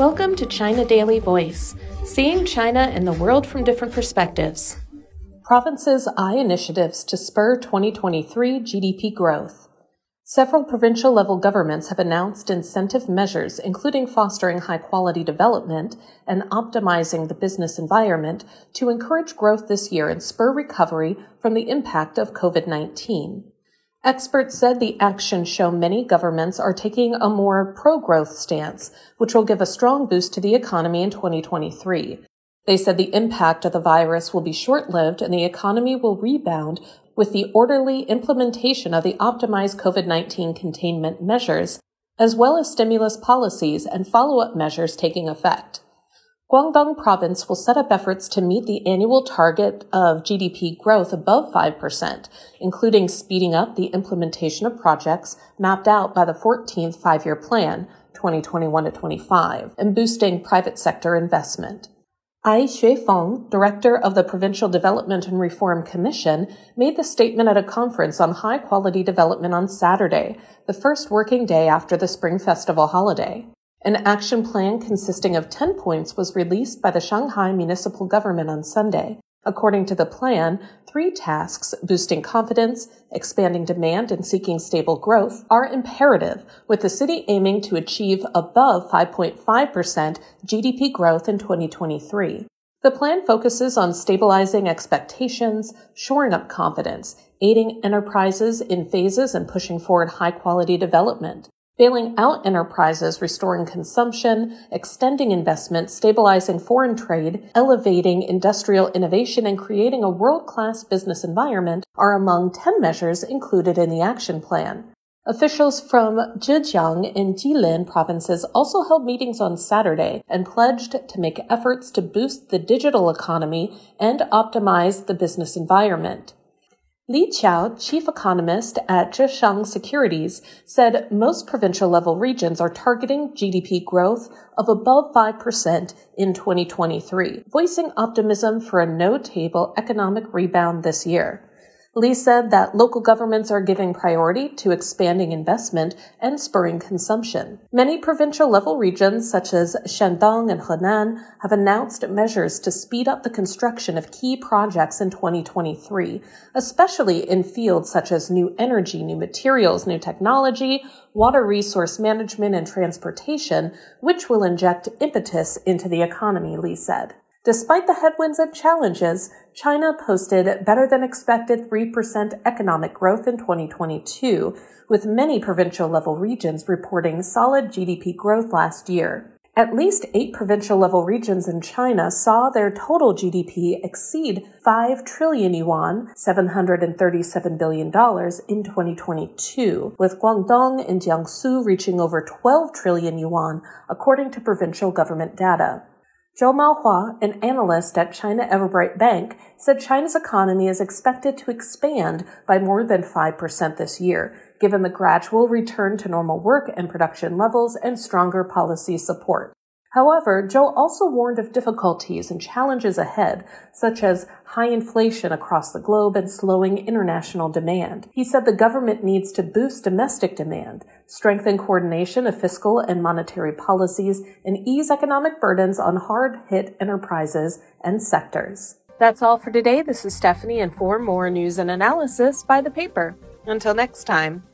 Welcome to China Daily Voice, seeing China and the world from different perspectives. Provinces eye initiatives to spur 2023 GDP growth. Several provincial level governments have announced incentive measures, including fostering high quality development and optimizing the business environment to encourage growth this year and spur recovery from the impact of COVID 19. Experts said the actions show many governments are taking a more pro growth stance, which will give a strong boost to the economy in 2023. They said the impact of the virus will be short lived and the economy will rebound with the orderly implementation of the optimized COVID 19 containment measures, as well as stimulus policies and follow up measures taking effect. Guangdong province will set up efforts to meet the annual target of GDP growth above 5%, including speeding up the implementation of projects mapped out by the 14th five-year plan, 2021 to 25, and boosting private sector investment. Ai Xuefeng, director of the Provincial Development and Reform Commission, made the statement at a conference on high quality development on Saturday, the first working day after the Spring Festival holiday. An action plan consisting of 10 points was released by the Shanghai municipal government on Sunday. According to the plan, three tasks, boosting confidence, expanding demand, and seeking stable growth, are imperative, with the city aiming to achieve above 5.5% GDP growth in 2023. The plan focuses on stabilizing expectations, shoring up confidence, aiding enterprises in phases and pushing forward high quality development bailing out enterprises, restoring consumption, extending investment, stabilizing foreign trade, elevating industrial innovation, and creating a world-class business environment are among 10 measures included in the action plan. Officials from Zhejiang and Jilin provinces also held meetings on Saturday and pledged to make efforts to boost the digital economy and optimize the business environment. Li Qiao, chief economist at Zheshang Securities, said most provincial level regions are targeting GDP growth of above 5% in 2023, voicing optimism for a no-table economic rebound this year. Li said that local governments are giving priority to expanding investment and spurring consumption. Many provincial level regions, such as Shandong and Henan, have announced measures to speed up the construction of key projects in 2023, especially in fields such as new energy, new materials, new technology, water resource management, and transportation, which will inject impetus into the economy, Li said. Despite the headwinds and challenges, China posted better than expected 3% economic growth in 2022, with many provincial level regions reporting solid GDP growth last year. At least eight provincial level regions in China saw their total GDP exceed 5 trillion yuan, $737 billion in 2022, with Guangdong and Jiangsu reaching over 12 trillion yuan, according to provincial government data. Zhou Maohua, an analyst at China Everbright Bank, said China's economy is expected to expand by more than 5% this year, given the gradual return to normal work and production levels and stronger policy support. However, Zhou also warned of difficulties and challenges ahead, such as high inflation across the globe and slowing international demand. He said the government needs to boost domestic demand, strengthen coordination of fiscal and monetary policies, and ease economic burdens on hard hit enterprises and sectors. That's all for today. This is Stephanie, and for more news and analysis, buy the paper. Until next time.